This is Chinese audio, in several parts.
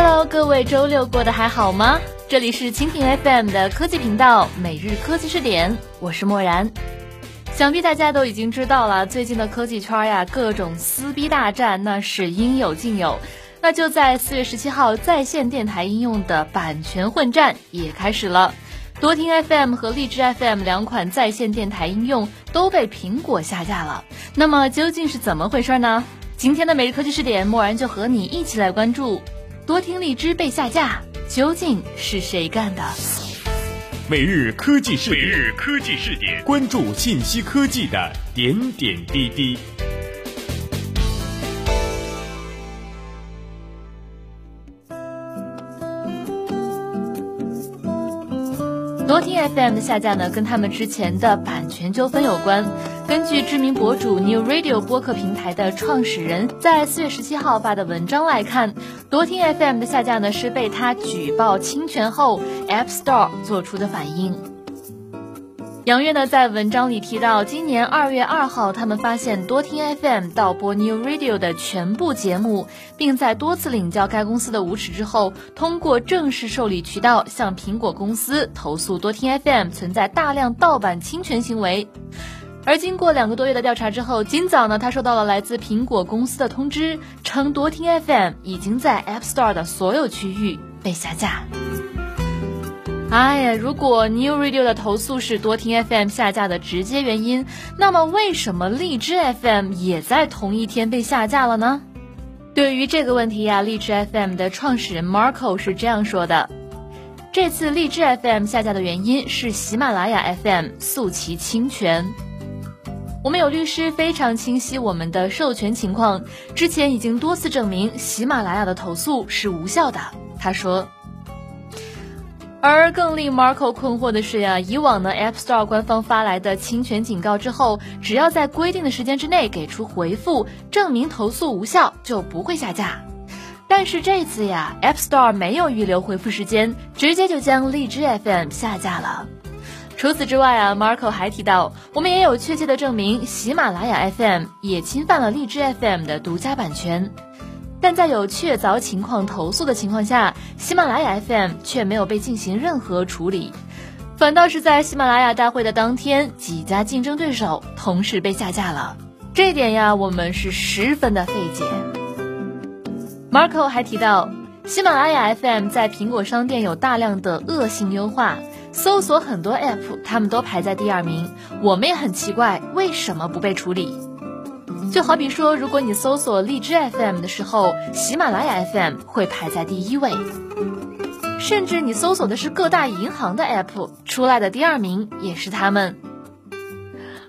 Hello，各位周六过得还好吗？这里是蜻蜓 FM 的科技频道，每日科技视点，我是漠然。想必大家都已经知道了，最近的科技圈呀，各种撕逼大战那是应有尽有。那就在四月十七号，在线电台应用的版权混战也开始了。多听 FM 和荔枝 FM 两款在线电台应用都被苹果下架了。那么究竟是怎么回事呢？今天的每日科技视点，默然就和你一起来关注。多听荔枝被下架，究竟是谁干的？每日科技视点，每日科技视点，关注信息科技的点点滴滴。多听 FM 的下架呢，跟他们之前的版权纠纷有关。根据知名博主 New Radio 播客平台的创始人在四月十七号发的文章来看，多听 FM 的下架呢是被他举报侵权后 App Store 做出的反应。杨月呢在文章里提到，今年二月二号，他们发现多听 FM 盗播 New Radio 的全部节目，并在多次领教该公司的无耻之后，通过正式受理渠道向苹果公司投诉多听 FM 存在大量盗版侵权行为。而经过两个多月的调查之后，今早呢，他收到了来自苹果公司的通知，称多听 FM 已经在 App Store 的所有区域被下架。哎呀，如果 New Radio 的投诉是多听 FM 下架的直接原因，那么为什么荔枝 FM 也在同一天被下架了呢？对于这个问题呀，荔枝 FM 的创始人 Marco 是这样说的：这次荔枝 FM 下架的原因是喜马拉雅 FM 诉其侵权。我们有律师非常清晰我们的授权情况，之前已经多次证明喜马拉雅的投诉是无效的。他说。而更令 Marco 困惑的是呀，以往呢 App Store 官方发来的侵权警告之后，只要在规定的时间之内给出回复，证明投诉无效，就不会下架。但是这次呀，App Store 没有预留回复时间，直接就将荔枝 FM 下架了。除此之外啊，Marco 还提到，我们也有确切的证明，喜马拉雅 FM 也侵犯了荔枝 FM 的独家版权。但在有确凿情况投诉的情况下，喜马拉雅 FM 却没有被进行任何处理，反倒是在喜马拉雅大会的当天，几家竞争对手同时被下架了。这点呀，我们是十分的费解。Marco 还提到，喜马拉雅 FM 在苹果商店有大量的恶性优化，搜索很多 App，他们都排在第二名。我们也很奇怪，为什么不被处理？就好比说，如果你搜索荔枝 FM 的时候，喜马拉雅 FM 会排在第一位；甚至你搜索的是各大银行的 App，出来的第二名也是他们。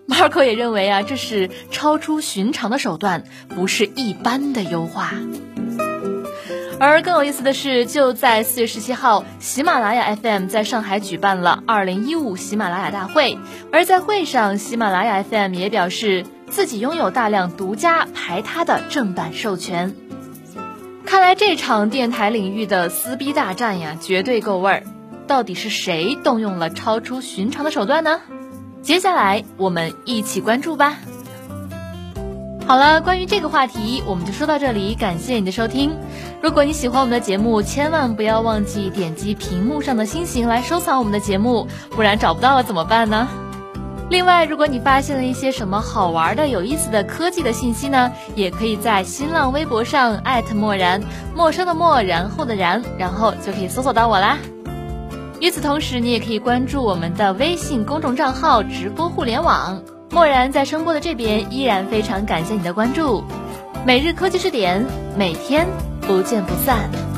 Marco 也认为啊，这是超出寻常的手段，不是一般的优化。而更有意思的是，就在四月十七号，喜马拉雅 FM 在上海举办了二零一五喜马拉雅大会，而在会上，喜马拉雅 FM 也表示。自己拥有大量独家排他的正版授权，看来这场电台领域的撕逼大战呀，绝对够味儿。到底是谁动用了超出寻常的手段呢？接下来我们一起关注吧。好了，关于这个话题，我们就说到这里。感谢你的收听。如果你喜欢我们的节目，千万不要忘记点击屏幕上的星星来收藏我们的节目，不然找不到了怎么办呢？另外，如果你发现了一些什么好玩的、有意思的科技的信息呢，也可以在新浪微博上艾特漠然，陌生的陌，然后的然，然后就可以搜索到我啦。与此同时，你也可以关注我们的微信公众账号“直播互联网”。漠然在声波的这边依然非常感谢你的关注。每日科技视点，每天不见不散。